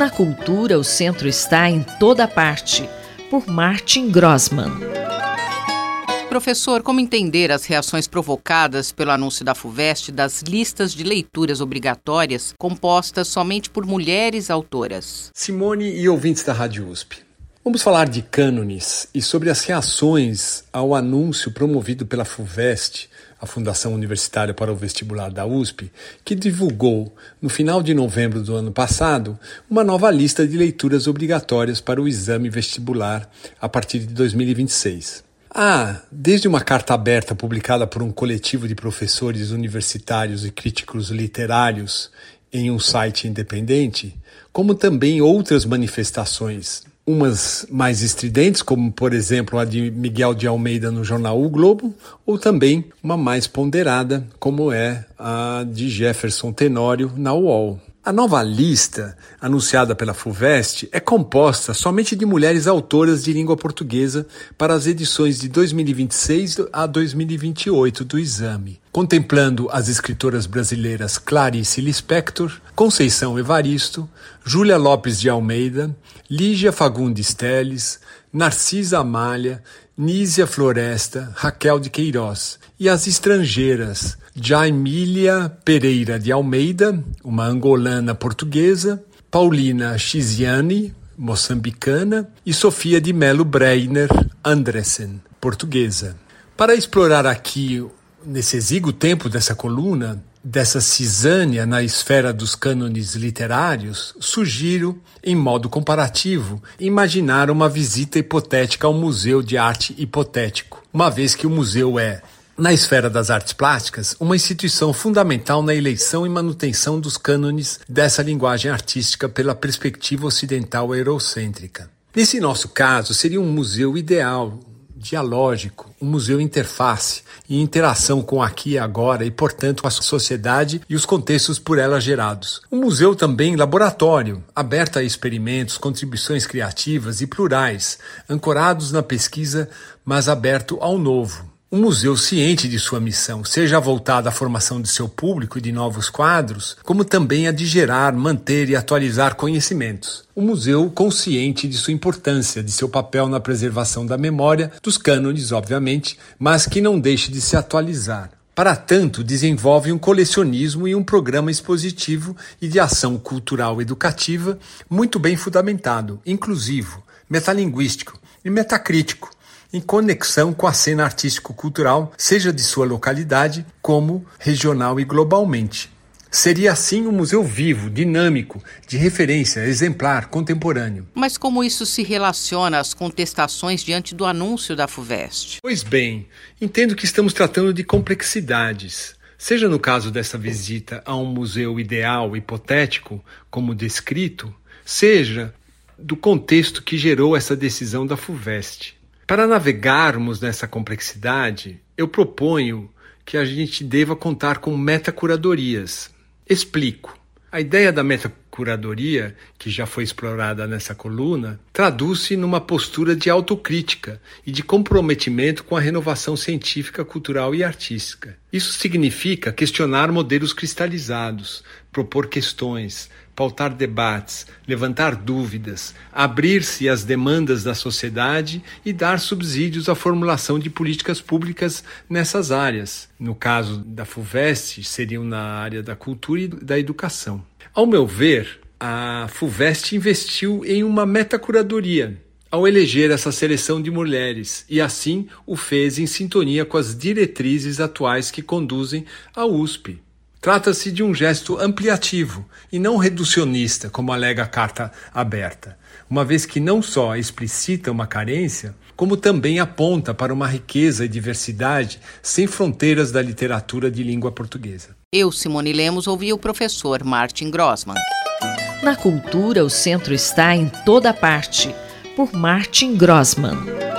Na cultura, o centro está em toda parte, por Martin Grossman. Professor, como entender as reações provocadas pelo anúncio da FUVEST das listas de leituras obrigatórias compostas somente por mulheres autoras? Simone e ouvintes da Rádio USP. Vamos falar de cânones e sobre as reações ao anúncio promovido pela FUVEST a Fundação Universitária para o Vestibular da USP, que divulgou, no final de novembro do ano passado, uma nova lista de leituras obrigatórias para o exame vestibular a partir de 2026. Há, desde uma carta aberta publicada por um coletivo de professores universitários e críticos literários em um site independente, como também outras manifestações umas mais estridentes, como por exemplo a de Miguel de Almeida no jornal O Globo, ou também uma mais ponderada, como é a de Jefferson Tenório na UOL. A nova lista, anunciada pela FUVEST, é composta somente de mulheres autoras de língua portuguesa para as edições de 2026 a 2028 do exame, contemplando as escritoras brasileiras Clarice Lispector, Conceição Evaristo, Júlia Lopes de Almeida, Lígia Fagundes Teles, Narcisa Amália, Nízia Floresta, Raquel de Queiroz e as estrangeiras Jaimília Pereira de Almeida, uma angolana portuguesa, Paulina Chiziane, moçambicana, e Sofia de Melo Breiner Andressen, portuguesa. Para explorar aqui, nesse exíguo tempo dessa coluna, dessa cisânia na esfera dos cânones literários, sugiro, em modo comparativo, imaginar uma visita hipotética ao Museu de Arte Hipotético, uma vez que o museu é na esfera das artes plásticas, uma instituição fundamental na eleição e manutenção dos cânones dessa linguagem artística pela perspectiva ocidental eurocêntrica. Nesse nosso caso, seria um museu ideal, dialógico, um museu interface e interação com aqui e agora e, portanto, com a sociedade e os contextos por ela gerados. Um museu também laboratório, aberto a experimentos, contribuições criativas e plurais, ancorados na pesquisa, mas aberto ao novo um museu ciente de sua missão, seja voltada à formação de seu público e de novos quadros, como também a de gerar, manter e atualizar conhecimentos. Um museu consciente de sua importância, de seu papel na preservação da memória, dos cânones, obviamente, mas que não deixe de se atualizar. Para tanto, desenvolve um colecionismo e um programa expositivo e de ação cultural educativa muito bem fundamentado, inclusivo, metalinguístico e metacrítico em conexão com a cena artístico-cultural, seja de sua localidade, como regional e globalmente. Seria assim um museu vivo, dinâmico, de referência, exemplar, contemporâneo. Mas como isso se relaciona às contestações diante do anúncio da FUVEST? Pois bem, entendo que estamos tratando de complexidades. Seja no caso dessa visita a um museu ideal, hipotético, como descrito, seja do contexto que gerou essa decisão da FUVEST. Para navegarmos nessa complexidade, eu proponho que a gente deva contar com metacuradorias. Explico. A ideia da metacuradoria, que já foi explorada nessa coluna, traduz-se numa postura de autocrítica e de comprometimento com a renovação científica, cultural e artística. Isso significa questionar modelos cristalizados, propor questões, pautar debates, levantar dúvidas, abrir-se às demandas da sociedade e dar subsídios à formulação de políticas públicas nessas áreas. No caso da FUVEST, seriam na área da cultura e da educação. Ao meu ver, a FUVEST investiu em uma metacuradoria ao eleger essa seleção de mulheres e assim o fez em sintonia com as diretrizes atuais que conduzem a USP. Trata-se de um gesto ampliativo e não reducionista, como alega a carta aberta, uma vez que não só explicita uma carência, como também aponta para uma riqueza e diversidade sem fronteiras da literatura de língua portuguesa. Eu, Simone Lemos, ouvi o professor Martin Grossman. Na cultura, o centro está em toda parte, por Martin Grossman.